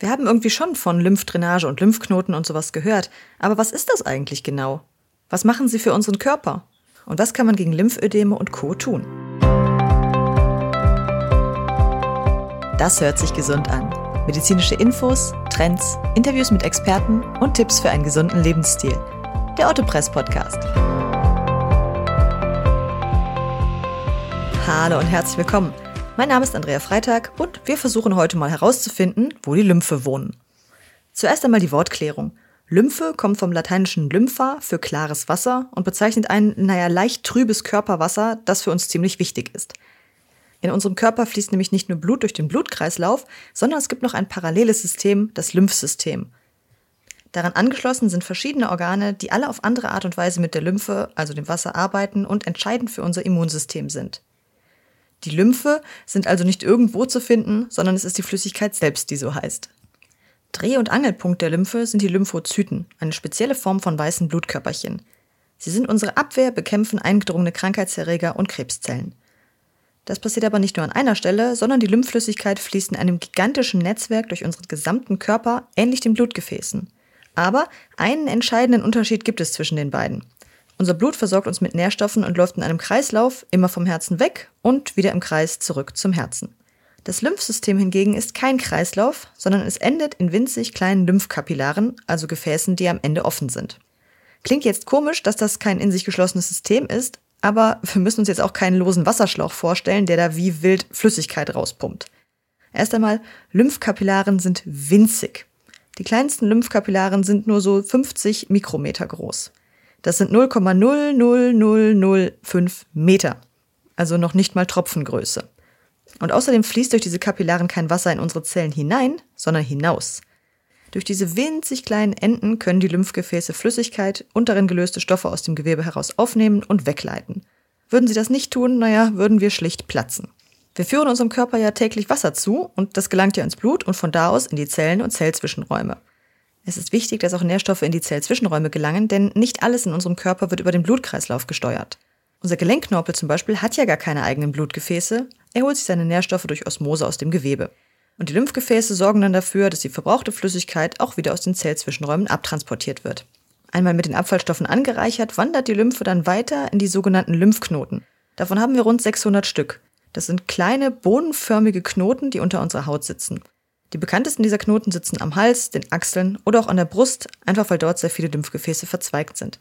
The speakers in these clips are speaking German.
Wir haben irgendwie schon von Lymphdrainage und Lymphknoten und sowas gehört, aber was ist das eigentlich genau? Was machen sie für unseren Körper? Und was kann man gegen Lymphödeme und Co. tun? Das hört sich gesund an. Medizinische Infos, Trends, Interviews mit Experten und Tipps für einen gesunden Lebensstil. Der Otto Press Podcast. Hallo und herzlich willkommen. Mein Name ist Andrea Freitag und wir versuchen heute mal herauszufinden, wo die Lymphe wohnen. Zuerst einmal die Wortklärung. Lymphe kommt vom lateinischen Lympha für klares Wasser und bezeichnet ein, naja, leicht trübes Körperwasser, das für uns ziemlich wichtig ist. In unserem Körper fließt nämlich nicht nur Blut durch den Blutkreislauf, sondern es gibt noch ein paralleles System, das Lymphsystem. Daran angeschlossen sind verschiedene Organe, die alle auf andere Art und Weise mit der Lymphe, also dem Wasser, arbeiten und entscheidend für unser Immunsystem sind. Die Lymphe sind also nicht irgendwo zu finden, sondern es ist die Flüssigkeit selbst, die so heißt. Dreh- und Angelpunkt der Lymphe sind die Lymphozyten, eine spezielle Form von weißen Blutkörperchen. Sie sind unsere Abwehr, bekämpfen eingedrungene Krankheitserreger und Krebszellen. Das passiert aber nicht nur an einer Stelle, sondern die Lymphflüssigkeit fließt in einem gigantischen Netzwerk durch unseren gesamten Körper, ähnlich den Blutgefäßen. Aber einen entscheidenden Unterschied gibt es zwischen den beiden. Unser Blut versorgt uns mit Nährstoffen und läuft in einem Kreislauf immer vom Herzen weg und wieder im Kreis zurück zum Herzen. Das Lymphsystem hingegen ist kein Kreislauf, sondern es endet in winzig kleinen Lymphkapillaren, also Gefäßen, die am Ende offen sind. Klingt jetzt komisch, dass das kein in sich geschlossenes System ist, aber wir müssen uns jetzt auch keinen losen Wasserschlauch vorstellen, der da wie wild Flüssigkeit rauspumpt. Erst einmal, Lymphkapillaren sind winzig. Die kleinsten Lymphkapillaren sind nur so 50 Mikrometer groß. Das sind 0,00005 Meter. Also noch nicht mal Tropfengröße. Und außerdem fließt durch diese Kapillaren kein Wasser in unsere Zellen hinein, sondern hinaus. Durch diese winzig kleinen Enden können die Lymphgefäße Flüssigkeit und darin gelöste Stoffe aus dem Gewebe heraus aufnehmen und wegleiten. Würden sie das nicht tun, naja, würden wir schlicht platzen. Wir führen unserem Körper ja täglich Wasser zu und das gelangt ja ins Blut und von da aus in die Zellen und Zellzwischenräume. Es ist wichtig, dass auch Nährstoffe in die Zellzwischenräume gelangen, denn nicht alles in unserem Körper wird über den Blutkreislauf gesteuert. Unser Gelenkknorpel zum Beispiel hat ja gar keine eigenen Blutgefäße, er holt sich seine Nährstoffe durch Osmose aus dem Gewebe. Und die Lymphgefäße sorgen dann dafür, dass die verbrauchte Flüssigkeit auch wieder aus den Zellzwischenräumen abtransportiert wird. Einmal mit den Abfallstoffen angereichert, wandert die Lymphe dann weiter in die sogenannten Lymphknoten. Davon haben wir rund 600 Stück. Das sind kleine, bohnenförmige Knoten, die unter unserer Haut sitzen. Die bekanntesten dieser Knoten sitzen am Hals, den Achseln oder auch an der Brust, einfach weil dort sehr viele Lymphgefäße verzweigt sind.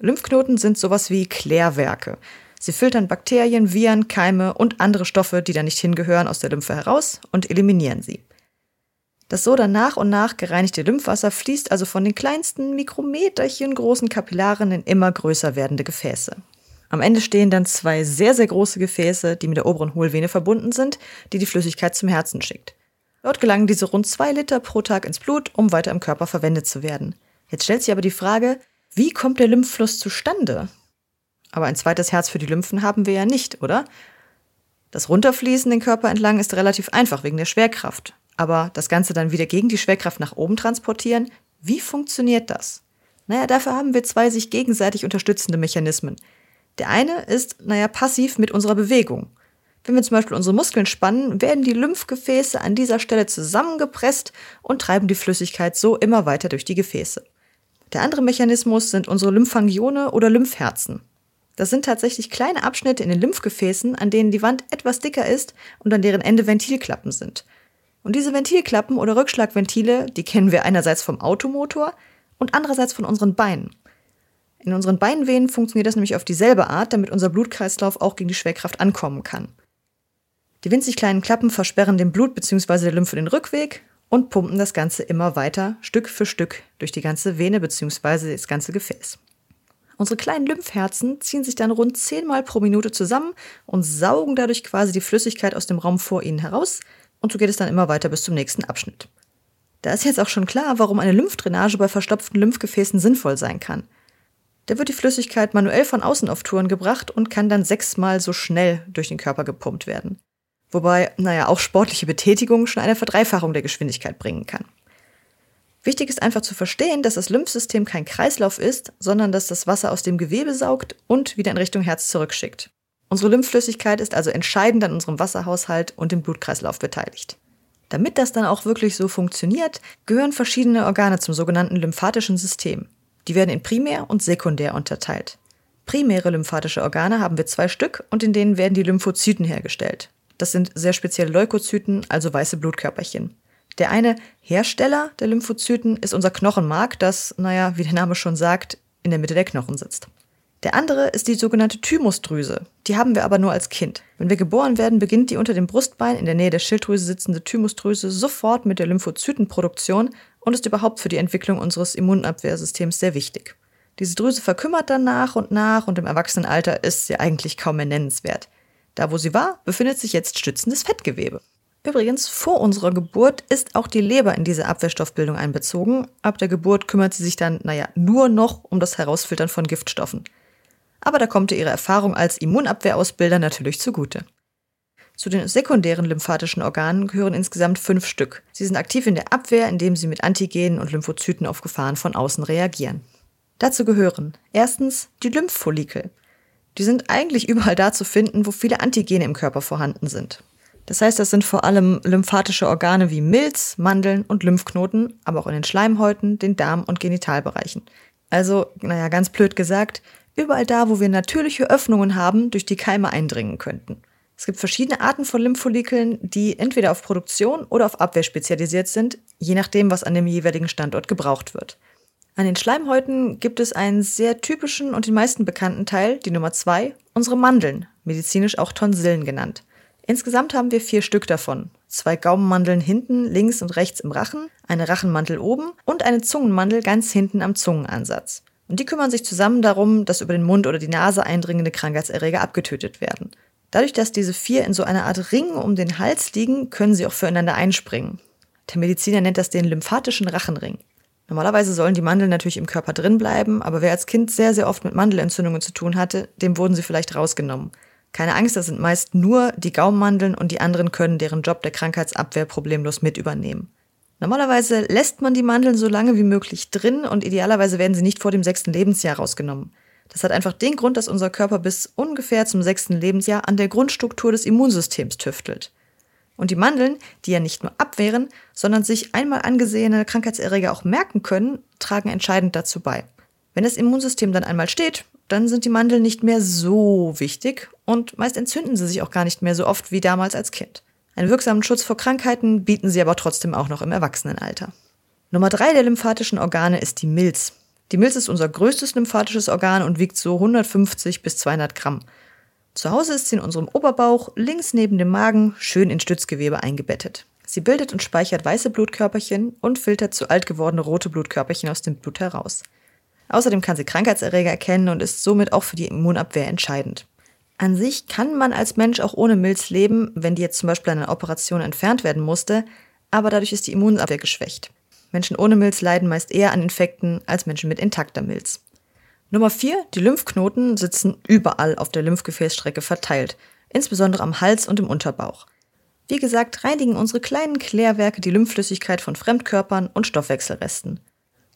Lymphknoten sind sowas wie Klärwerke. Sie filtern Bakterien, Viren, Keime und andere Stoffe, die da nicht hingehören, aus der Lymphe heraus und eliminieren sie. Das so dann nach und nach gereinigte Lymphwasser fließt also von den kleinsten Mikrometerchen großen Kapillaren in immer größer werdende Gefäße. Am Ende stehen dann zwei sehr, sehr große Gefäße, die mit der oberen Hohlvene verbunden sind, die die Flüssigkeit zum Herzen schickt. Dort gelangen diese rund zwei Liter pro Tag ins Blut, um weiter im Körper verwendet zu werden. Jetzt stellt sich aber die Frage, wie kommt der Lymphfluss zustande? Aber ein zweites Herz für die Lymphen haben wir ja nicht, oder? Das Runterfließen den Körper entlang ist relativ einfach wegen der Schwerkraft. Aber das Ganze dann wieder gegen die Schwerkraft nach oben transportieren, wie funktioniert das? Naja, dafür haben wir zwei sich gegenseitig unterstützende Mechanismen. Der eine ist, naja, passiv mit unserer Bewegung. Wenn wir zum Beispiel unsere Muskeln spannen, werden die Lymphgefäße an dieser Stelle zusammengepresst und treiben die Flüssigkeit so immer weiter durch die Gefäße. Der andere Mechanismus sind unsere Lymphangione oder Lymphherzen. Das sind tatsächlich kleine Abschnitte in den Lymphgefäßen, an denen die Wand etwas dicker ist und an deren Ende Ventilklappen sind. Und diese Ventilklappen oder Rückschlagventile, die kennen wir einerseits vom Automotor und andererseits von unseren Beinen. In unseren Beinvenen funktioniert das nämlich auf dieselbe Art, damit unser Blutkreislauf auch gegen die Schwerkraft ankommen kann. Die winzig kleinen Klappen versperren dem Blut bzw. der Lymphe den Rückweg und pumpen das Ganze immer weiter, Stück für Stück, durch die ganze Vene bzw. das ganze Gefäß. Unsere kleinen Lymphherzen ziehen sich dann rund zehnmal pro Minute zusammen und saugen dadurch quasi die Flüssigkeit aus dem Raum vor ihnen heraus und so geht es dann immer weiter bis zum nächsten Abschnitt. Da ist jetzt auch schon klar, warum eine Lymphdrainage bei verstopften Lymphgefäßen sinnvoll sein kann. Da wird die Flüssigkeit manuell von außen auf Touren gebracht und kann dann sechsmal so schnell durch den Körper gepumpt werden. Wobei, naja, auch sportliche Betätigung schon eine Verdreifachung der Geschwindigkeit bringen kann. Wichtig ist einfach zu verstehen, dass das Lymphsystem kein Kreislauf ist, sondern dass das Wasser aus dem Gewebe saugt und wieder in Richtung Herz zurückschickt. Unsere Lymphflüssigkeit ist also entscheidend an unserem Wasserhaushalt und dem Blutkreislauf beteiligt. Damit das dann auch wirklich so funktioniert, gehören verschiedene Organe zum sogenannten lymphatischen System. Die werden in primär und sekundär unterteilt. Primäre lymphatische Organe haben wir zwei Stück und in denen werden die Lymphozyten hergestellt. Das sind sehr spezielle Leukozyten, also weiße Blutkörperchen. Der eine Hersteller der Lymphozyten ist unser Knochenmark, das, naja, wie der Name schon sagt, in der Mitte der Knochen sitzt. Der andere ist die sogenannte Thymusdrüse. Die haben wir aber nur als Kind. Wenn wir geboren werden, beginnt die unter dem Brustbein in der Nähe der Schilddrüse sitzende Thymusdrüse sofort mit der Lymphozytenproduktion und ist überhaupt für die Entwicklung unseres Immunabwehrsystems sehr wichtig. Diese Drüse verkümmert dann nach und nach und im Erwachsenenalter ist sie eigentlich kaum mehr nennenswert. Da, wo sie war, befindet sich jetzt stützendes Fettgewebe. Übrigens, vor unserer Geburt ist auch die Leber in diese Abwehrstoffbildung einbezogen. Ab der Geburt kümmert sie sich dann, naja, nur noch um das Herausfiltern von Giftstoffen aber da kommt ihr ihre Erfahrung als Immunabwehrausbilder natürlich zugute. Zu den sekundären lymphatischen Organen gehören insgesamt fünf Stück. Sie sind aktiv in der Abwehr, indem sie mit Antigenen und Lymphozyten auf Gefahren von außen reagieren. Dazu gehören erstens die Lymphfollikel. Die sind eigentlich überall da zu finden, wo viele Antigene im Körper vorhanden sind. Das heißt, das sind vor allem lymphatische Organe wie Milz, Mandeln und Lymphknoten, aber auch in den Schleimhäuten, den Darm- und Genitalbereichen. Also, naja, ganz blöd gesagt, Überall da, wo wir natürliche Öffnungen haben, durch die Keime eindringen könnten. Es gibt verschiedene Arten von Lymphfollikeln, die entweder auf Produktion oder auf Abwehr spezialisiert sind, je nachdem, was an dem jeweiligen Standort gebraucht wird. An den Schleimhäuten gibt es einen sehr typischen und den meisten bekannten Teil, die Nummer zwei, unsere Mandeln, medizinisch auch Tonsillen genannt. Insgesamt haben wir vier Stück davon. Zwei Gaumenmandeln hinten, links und rechts im Rachen, eine Rachenmantel oben und eine Zungenmandel ganz hinten am Zungenansatz. Und die kümmern sich zusammen darum, dass über den Mund oder die Nase eindringende Krankheitserreger abgetötet werden. Dadurch, dass diese vier in so einer Art Ring um den Hals liegen, können sie auch füreinander einspringen. Der Mediziner nennt das den lymphatischen Rachenring. Normalerweise sollen die Mandeln natürlich im Körper drin bleiben, aber wer als Kind sehr, sehr oft mit Mandelentzündungen zu tun hatte, dem wurden sie vielleicht rausgenommen. Keine Angst, das sind meist nur die Gaumenmandeln und die anderen können deren Job der Krankheitsabwehr problemlos mit übernehmen. Normalerweise lässt man die Mandeln so lange wie möglich drin und idealerweise werden sie nicht vor dem sechsten Lebensjahr rausgenommen. Das hat einfach den Grund, dass unser Körper bis ungefähr zum sechsten Lebensjahr an der Grundstruktur des Immunsystems tüftelt. Und die Mandeln, die ja nicht nur abwehren, sondern sich einmal angesehene Krankheitserreger auch merken können, tragen entscheidend dazu bei. Wenn das Immunsystem dann einmal steht, dann sind die Mandeln nicht mehr so wichtig und meist entzünden sie sich auch gar nicht mehr so oft wie damals als Kind. Einen wirksamen Schutz vor Krankheiten bieten sie aber trotzdem auch noch im Erwachsenenalter. Nummer drei der lymphatischen Organe ist die Milz. Die Milz ist unser größtes lymphatisches Organ und wiegt so 150 bis 200 Gramm. Zu Hause ist sie in unserem Oberbauch, links neben dem Magen, schön in Stützgewebe eingebettet. Sie bildet und speichert weiße Blutkörperchen und filtert zu alt gewordene rote Blutkörperchen aus dem Blut heraus. Außerdem kann sie Krankheitserreger erkennen und ist somit auch für die Immunabwehr entscheidend. An sich kann man als Mensch auch ohne Milz leben, wenn die jetzt zum Beispiel an einer Operation entfernt werden musste, aber dadurch ist die Immunabwehr geschwächt. Menschen ohne Milz leiden meist eher an Infekten als Menschen mit intakter Milz. Nummer 4. Die Lymphknoten sitzen überall auf der Lymphgefäßstrecke verteilt, insbesondere am Hals und im Unterbauch. Wie gesagt, reinigen unsere kleinen Klärwerke die Lymphflüssigkeit von Fremdkörpern und Stoffwechselresten.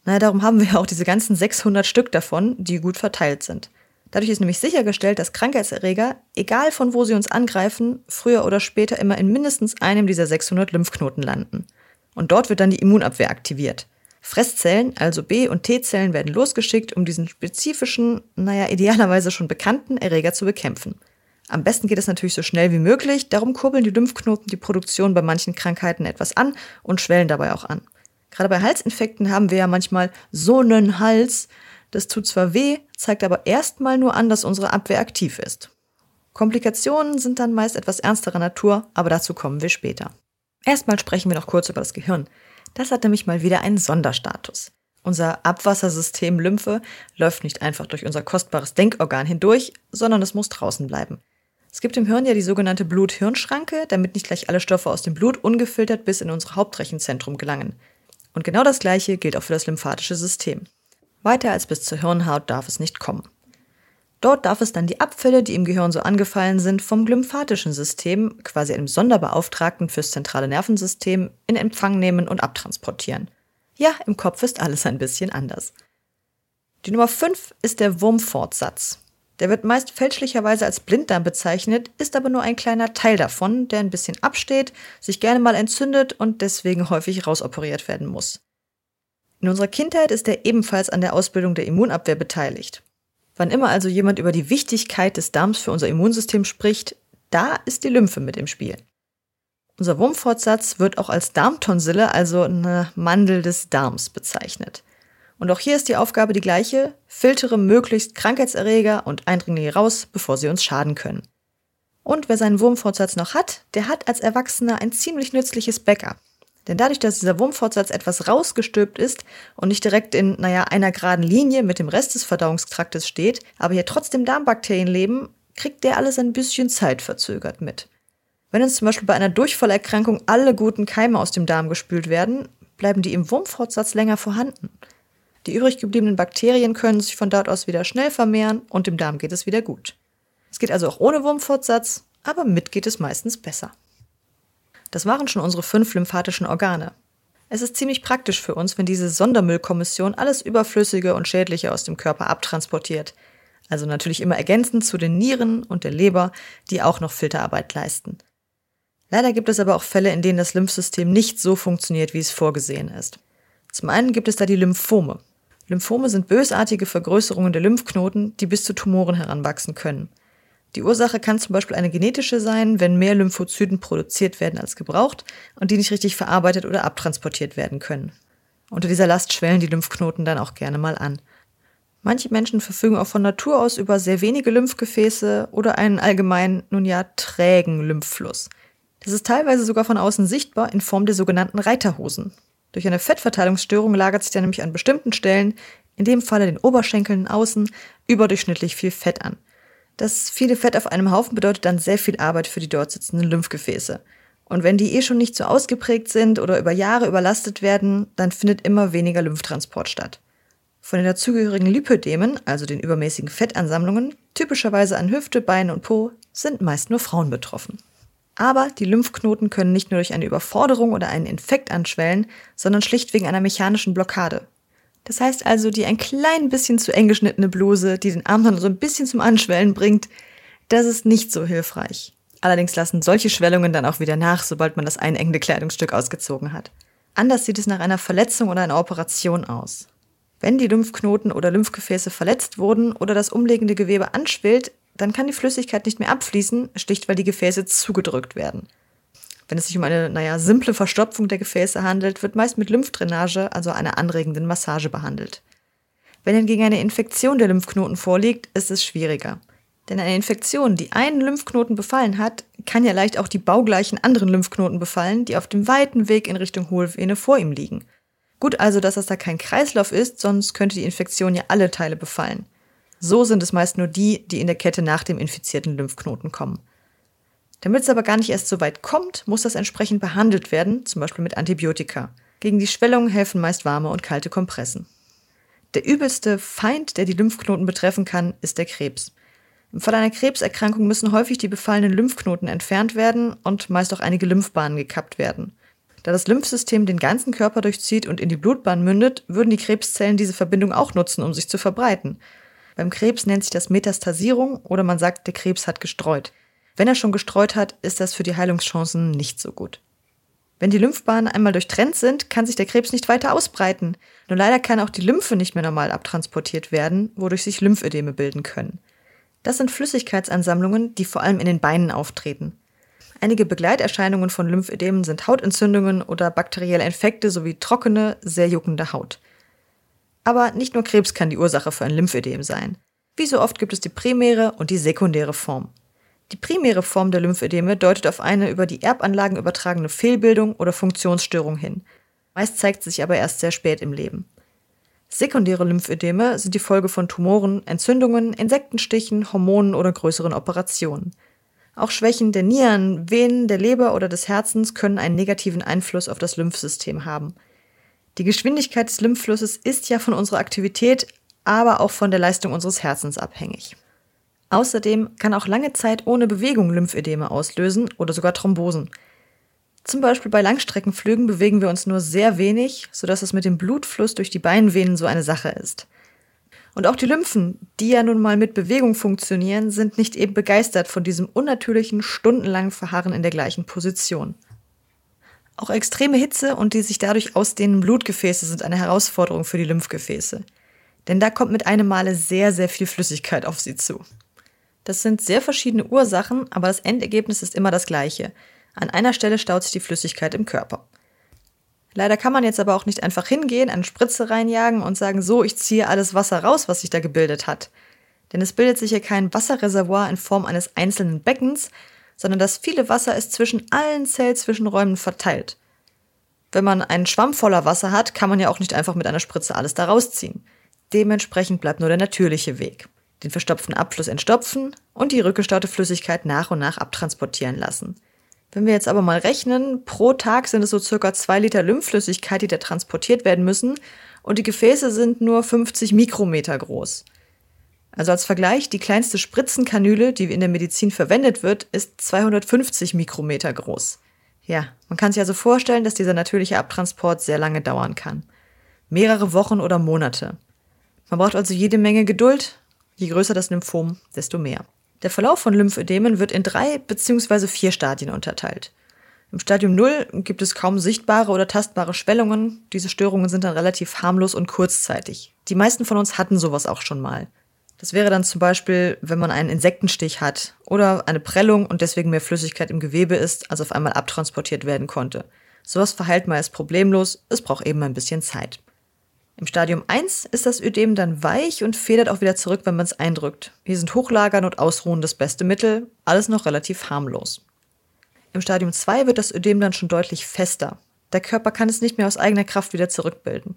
Naja, darum haben wir auch diese ganzen 600 Stück davon, die gut verteilt sind. Dadurch ist nämlich sichergestellt, dass Krankheitserreger, egal von wo sie uns angreifen, früher oder später immer in mindestens einem dieser 600 Lymphknoten landen. Und dort wird dann die Immunabwehr aktiviert. Fresszellen, also B- und T-Zellen, werden losgeschickt, um diesen spezifischen, naja, idealerweise schon bekannten Erreger zu bekämpfen. Am besten geht es natürlich so schnell wie möglich, darum kurbeln die Lymphknoten die Produktion bei manchen Krankheiten etwas an und schwellen dabei auch an. Gerade bei Halsinfekten haben wir ja manchmal so einen Hals, das tut zwar weh, zeigt aber erstmal nur an, dass unsere Abwehr aktiv ist. Komplikationen sind dann meist etwas ernsterer Natur, aber dazu kommen wir später. Erstmal sprechen wir noch kurz über das Gehirn. Das hat nämlich mal wieder einen Sonderstatus. Unser Abwassersystem Lymphe läuft nicht einfach durch unser kostbares Denkorgan hindurch, sondern es muss draußen bleiben. Es gibt im Hirn ja die sogenannte Blut-Hirn-Schranke, damit nicht gleich alle Stoffe aus dem Blut ungefiltert bis in unser Hauptrechenzentrum gelangen. Und genau das gleiche gilt auch für das lymphatische System. Weiter als bis zur Hirnhaut darf es nicht kommen. Dort darf es dann die Abfälle, die im Gehirn so angefallen sind, vom lymphatischen System, quasi einem Sonderbeauftragten fürs zentrale Nervensystem, in Empfang nehmen und abtransportieren. Ja, im Kopf ist alles ein bisschen anders. Die Nummer 5 ist der Wurmfortsatz. Der wird meist fälschlicherweise als Blinddarm bezeichnet, ist aber nur ein kleiner Teil davon, der ein bisschen absteht, sich gerne mal entzündet und deswegen häufig rausoperiert werden muss. In unserer Kindheit ist er ebenfalls an der Ausbildung der Immunabwehr beteiligt. Wann immer also jemand über die Wichtigkeit des Darms für unser Immunsystem spricht, da ist die Lymphe mit im Spiel. Unser Wurmfortsatz wird auch als Darmtonsille, also eine Mandel des Darms, bezeichnet. Und auch hier ist die Aufgabe die gleiche, filtere möglichst Krankheitserreger und Eindringlinge raus, bevor sie uns schaden können. Und wer seinen Wurmfortsatz noch hat, der hat als Erwachsener ein ziemlich nützliches Backup. Denn dadurch, dass dieser Wurmfortsatz etwas rausgestülpt ist und nicht direkt in, naja, einer geraden Linie mit dem Rest des Verdauungstraktes steht, aber hier trotzdem Darmbakterien leben, kriegt der alles ein bisschen zeitverzögert mit. Wenn uns zum Beispiel bei einer Durchfallerkrankung alle guten Keime aus dem Darm gespült werden, bleiben die im Wurmfortsatz länger vorhanden. Die übrig gebliebenen Bakterien können sich von dort aus wieder schnell vermehren und dem Darm geht es wieder gut. Es geht also auch ohne Wurmfortsatz, aber mit geht es meistens besser. Das waren schon unsere fünf lymphatischen Organe. Es ist ziemlich praktisch für uns, wenn diese Sondermüllkommission alles Überflüssige und Schädliche aus dem Körper abtransportiert. Also natürlich immer ergänzend zu den Nieren und der Leber, die auch noch Filterarbeit leisten. Leider gibt es aber auch Fälle, in denen das Lymphsystem nicht so funktioniert, wie es vorgesehen ist. Zum einen gibt es da die Lymphome. Lymphome sind bösartige Vergrößerungen der Lymphknoten, die bis zu Tumoren heranwachsen können. Die Ursache kann zum Beispiel eine genetische sein, wenn mehr Lymphozyten produziert werden als gebraucht und die nicht richtig verarbeitet oder abtransportiert werden können. Unter dieser Last schwellen die Lymphknoten dann auch gerne mal an. Manche Menschen verfügen auch von Natur aus über sehr wenige Lymphgefäße oder einen allgemein, nun ja, trägen Lymphfluss. Das ist teilweise sogar von außen sichtbar in Form der sogenannten Reiterhosen. Durch eine Fettverteilungsstörung lagert sich dann nämlich an bestimmten Stellen, in dem Falle den Oberschenkeln außen, überdurchschnittlich viel Fett an. Das viele Fett auf einem Haufen bedeutet dann sehr viel Arbeit für die dort sitzenden Lymphgefäße. Und wenn die eh schon nicht so ausgeprägt sind oder über Jahre überlastet werden, dann findet immer weniger Lymphtransport statt. Von den dazugehörigen Lipödemen, also den übermäßigen Fettansammlungen, typischerweise an Hüfte, Beine und Po, sind meist nur Frauen betroffen. Aber die Lymphknoten können nicht nur durch eine Überforderung oder einen Infekt anschwellen, sondern schlicht wegen einer mechanischen Blockade. Das heißt also, die ein klein bisschen zu eng geschnittene Bluse, die den Arm dann so ein bisschen zum Anschwellen bringt, das ist nicht so hilfreich. Allerdings lassen solche Schwellungen dann auch wieder nach, sobald man das einengende Kleidungsstück ausgezogen hat. Anders sieht es nach einer Verletzung oder einer Operation aus. Wenn die Lymphknoten oder Lymphgefäße verletzt wurden oder das umliegende Gewebe anschwillt, dann kann die Flüssigkeit nicht mehr abfließen, schlicht weil die Gefäße zugedrückt werden. Wenn es sich um eine, naja, simple Verstopfung der Gefäße handelt, wird meist mit Lymphdrainage, also einer anregenden Massage, behandelt. Wenn hingegen eine Infektion der Lymphknoten vorliegt, ist es schwieriger. Denn eine Infektion, die einen Lymphknoten befallen hat, kann ja leicht auch die baugleichen anderen Lymphknoten befallen, die auf dem weiten Weg in Richtung Hohlvene vor ihm liegen. Gut also, dass das da kein Kreislauf ist, sonst könnte die Infektion ja alle Teile befallen. So sind es meist nur die, die in der Kette nach dem infizierten Lymphknoten kommen. Damit es aber gar nicht erst so weit kommt, muss das entsprechend behandelt werden, zum Beispiel mit Antibiotika. Gegen die Schwellung helfen meist warme und kalte Kompressen. Der übelste Feind, der die Lymphknoten betreffen kann, ist der Krebs. Im Fall einer Krebserkrankung müssen häufig die befallenen Lymphknoten entfernt werden und meist auch einige Lymphbahnen gekappt werden. Da das Lymphsystem den ganzen Körper durchzieht und in die Blutbahn mündet, würden die Krebszellen diese Verbindung auch nutzen, um sich zu verbreiten. Beim Krebs nennt sich das Metastasierung oder man sagt, der Krebs hat gestreut. Wenn er schon gestreut hat, ist das für die Heilungschancen nicht so gut. Wenn die Lymphbahnen einmal durchtrennt sind, kann sich der Krebs nicht weiter ausbreiten. Nur leider kann auch die Lymphe nicht mehr normal abtransportiert werden, wodurch sich Lymphödeme bilden können. Das sind Flüssigkeitsansammlungen, die vor allem in den Beinen auftreten. Einige Begleiterscheinungen von Lymphödemen sind Hautentzündungen oder bakterielle Infekte sowie trockene, sehr juckende Haut. Aber nicht nur Krebs kann die Ursache für ein Lymphödem sein. Wie so oft gibt es die primäre und die sekundäre Form. Die primäre Form der Lymphödeme deutet auf eine über die Erbanlagen übertragene Fehlbildung oder Funktionsstörung hin. Meist zeigt sich aber erst sehr spät im Leben. Sekundäre Lymphödeme sind die Folge von Tumoren, Entzündungen, Insektenstichen, Hormonen oder größeren Operationen. Auch Schwächen der Nieren, Venen, der Leber oder des Herzens können einen negativen Einfluss auf das Lymphsystem haben. Die Geschwindigkeit des Lymphflusses ist ja von unserer Aktivität, aber auch von der Leistung unseres Herzens abhängig. Außerdem kann auch lange Zeit ohne Bewegung Lymphödeme auslösen oder sogar Thrombosen. Zum Beispiel bei Langstreckenflügen bewegen wir uns nur sehr wenig, sodass es mit dem Blutfluss durch die Beinvenen so eine Sache ist. Und auch die Lymphen, die ja nun mal mit Bewegung funktionieren, sind nicht eben begeistert von diesem unnatürlichen, stundenlangen Verharren in der gleichen Position. Auch extreme Hitze und die sich dadurch ausdehnenden Blutgefäße sind eine Herausforderung für die Lymphgefäße. Denn da kommt mit einem Male sehr, sehr viel Flüssigkeit auf sie zu. Das sind sehr verschiedene Ursachen, aber das Endergebnis ist immer das gleiche. An einer Stelle staut sich die Flüssigkeit im Körper. Leider kann man jetzt aber auch nicht einfach hingehen, eine Spritze reinjagen und sagen, so, ich ziehe alles Wasser raus, was sich da gebildet hat. Denn es bildet sich hier kein Wasserreservoir in Form eines einzelnen Beckens, sondern das viele Wasser ist zwischen allen Zellzwischenräumen verteilt. Wenn man einen Schwamm voller Wasser hat, kann man ja auch nicht einfach mit einer Spritze alles da rausziehen. Dementsprechend bleibt nur der natürliche Weg. Den verstopften Abfluss entstopfen und die rückgestaute Flüssigkeit nach und nach abtransportieren lassen. Wenn wir jetzt aber mal rechnen, pro Tag sind es so circa zwei Liter Lymphflüssigkeit, die da transportiert werden müssen und die Gefäße sind nur 50 Mikrometer groß. Also als Vergleich, die kleinste Spritzenkanüle, die in der Medizin verwendet wird, ist 250 Mikrometer groß. Ja, man kann sich also vorstellen, dass dieser natürliche Abtransport sehr lange dauern kann. Mehrere Wochen oder Monate. Man braucht also jede Menge Geduld. Je größer das Lymphom, desto mehr. Der Verlauf von Lymphödemen wird in drei bzw. vier Stadien unterteilt. Im Stadium 0 gibt es kaum sichtbare oder tastbare Schwellungen. Diese Störungen sind dann relativ harmlos und kurzzeitig. Die meisten von uns hatten sowas auch schon mal. Das wäre dann zum Beispiel, wenn man einen Insektenstich hat oder eine Prellung und deswegen mehr Flüssigkeit im Gewebe ist, als auf einmal abtransportiert werden konnte. Sowas verheilt meist problemlos, es braucht eben ein bisschen Zeit. Im Stadium 1 ist das Ödem dann weich und federt auch wieder zurück, wenn man es eindrückt. Hier sind Hochlagern und Ausruhen das beste Mittel, alles noch relativ harmlos. Im Stadium 2 wird das Ödem dann schon deutlich fester. Der Körper kann es nicht mehr aus eigener Kraft wieder zurückbilden.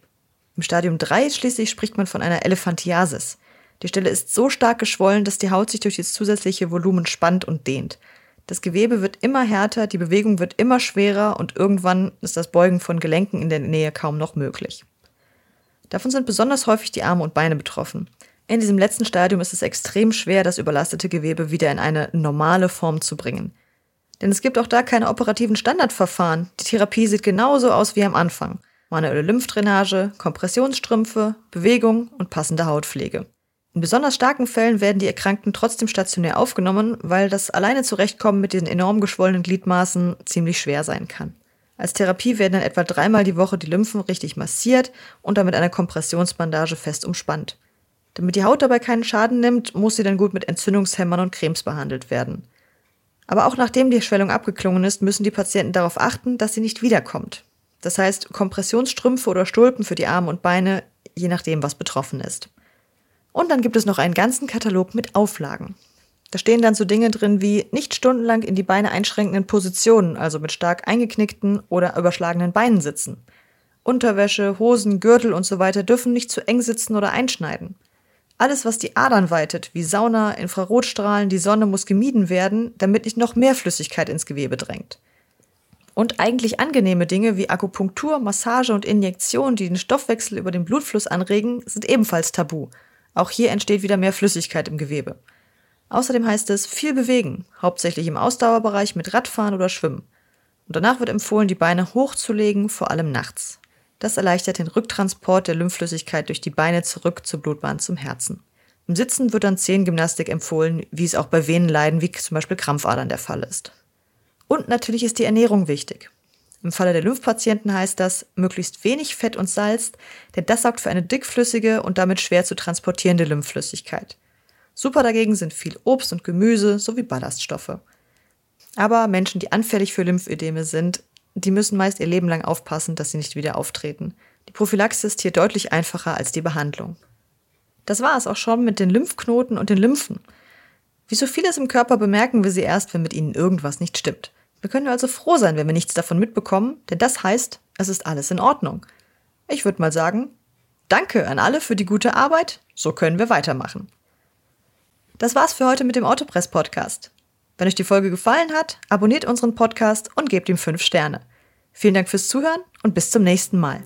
Im Stadium 3 schließlich spricht man von einer Elephantiasis. Die Stelle ist so stark geschwollen, dass die Haut sich durch das zusätzliche Volumen spannt und dehnt. Das Gewebe wird immer härter, die Bewegung wird immer schwerer und irgendwann ist das Beugen von Gelenken in der Nähe kaum noch möglich. Davon sind besonders häufig die Arme und Beine betroffen. In diesem letzten Stadium ist es extrem schwer, das überlastete Gewebe wieder in eine normale Form zu bringen. Denn es gibt auch da keine operativen Standardverfahren. Die Therapie sieht genauso aus wie am Anfang. Manuelle Lymphdrainage, Kompressionsstrümpfe, Bewegung und passende Hautpflege. In besonders starken Fällen werden die Erkrankten trotzdem stationär aufgenommen, weil das alleine Zurechtkommen mit diesen enorm geschwollenen Gliedmaßen ziemlich schwer sein kann. Als Therapie werden dann etwa dreimal die Woche die Lymphen richtig massiert und dann mit einer Kompressionsbandage fest umspannt. Damit die Haut dabei keinen Schaden nimmt, muss sie dann gut mit Entzündungshämmern und Cremes behandelt werden. Aber auch nachdem die Schwellung abgeklungen ist, müssen die Patienten darauf achten, dass sie nicht wiederkommt. Das heißt, Kompressionsstrümpfe oder Stulpen für die Arme und Beine, je nachdem, was betroffen ist. Und dann gibt es noch einen ganzen Katalog mit Auflagen. Da stehen dann so Dinge drin wie nicht stundenlang in die Beine einschränkenden Positionen, also mit stark eingeknickten oder überschlagenen Beinen sitzen. Unterwäsche, Hosen, Gürtel und so weiter dürfen nicht zu eng sitzen oder einschneiden. Alles, was die Adern weitet, wie Sauna, Infrarotstrahlen, die Sonne, muss gemieden werden, damit nicht noch mehr Flüssigkeit ins Gewebe drängt. Und eigentlich angenehme Dinge wie Akupunktur, Massage und Injektion, die den Stoffwechsel über den Blutfluss anregen, sind ebenfalls tabu. Auch hier entsteht wieder mehr Flüssigkeit im Gewebe. Außerdem heißt es viel bewegen, hauptsächlich im Ausdauerbereich mit Radfahren oder Schwimmen. Und danach wird empfohlen, die Beine hochzulegen, vor allem nachts. Das erleichtert den Rücktransport der Lymphflüssigkeit durch die Beine zurück zur Blutbahn zum Herzen. Im Sitzen wird dann Zehengymnastik empfohlen, wie es auch bei Venenleiden wie zum Beispiel Krampfadern der Fall ist. Und natürlich ist die Ernährung wichtig. Im Falle der Lymphpatienten heißt das möglichst wenig Fett und Salz, denn das sorgt für eine dickflüssige und damit schwer zu transportierende Lymphflüssigkeit. Super dagegen sind viel Obst und Gemüse sowie Ballaststoffe. Aber Menschen, die anfällig für Lymphödeme sind, die müssen meist ihr Leben lang aufpassen, dass sie nicht wieder auftreten. Die Prophylaxe ist hier deutlich einfacher als die Behandlung. Das war es auch schon mit den Lymphknoten und den Lymphen. Wie so vieles im Körper bemerken wir sie erst, wenn mit ihnen irgendwas nicht stimmt. Wir können also froh sein, wenn wir nichts davon mitbekommen, denn das heißt, es ist alles in Ordnung. Ich würde mal sagen, danke an alle für die gute Arbeit, so können wir weitermachen. Das war's für heute mit dem Autopress Podcast. Wenn euch die Folge gefallen hat, abonniert unseren Podcast und gebt ihm 5 Sterne. Vielen Dank fürs Zuhören und bis zum nächsten Mal.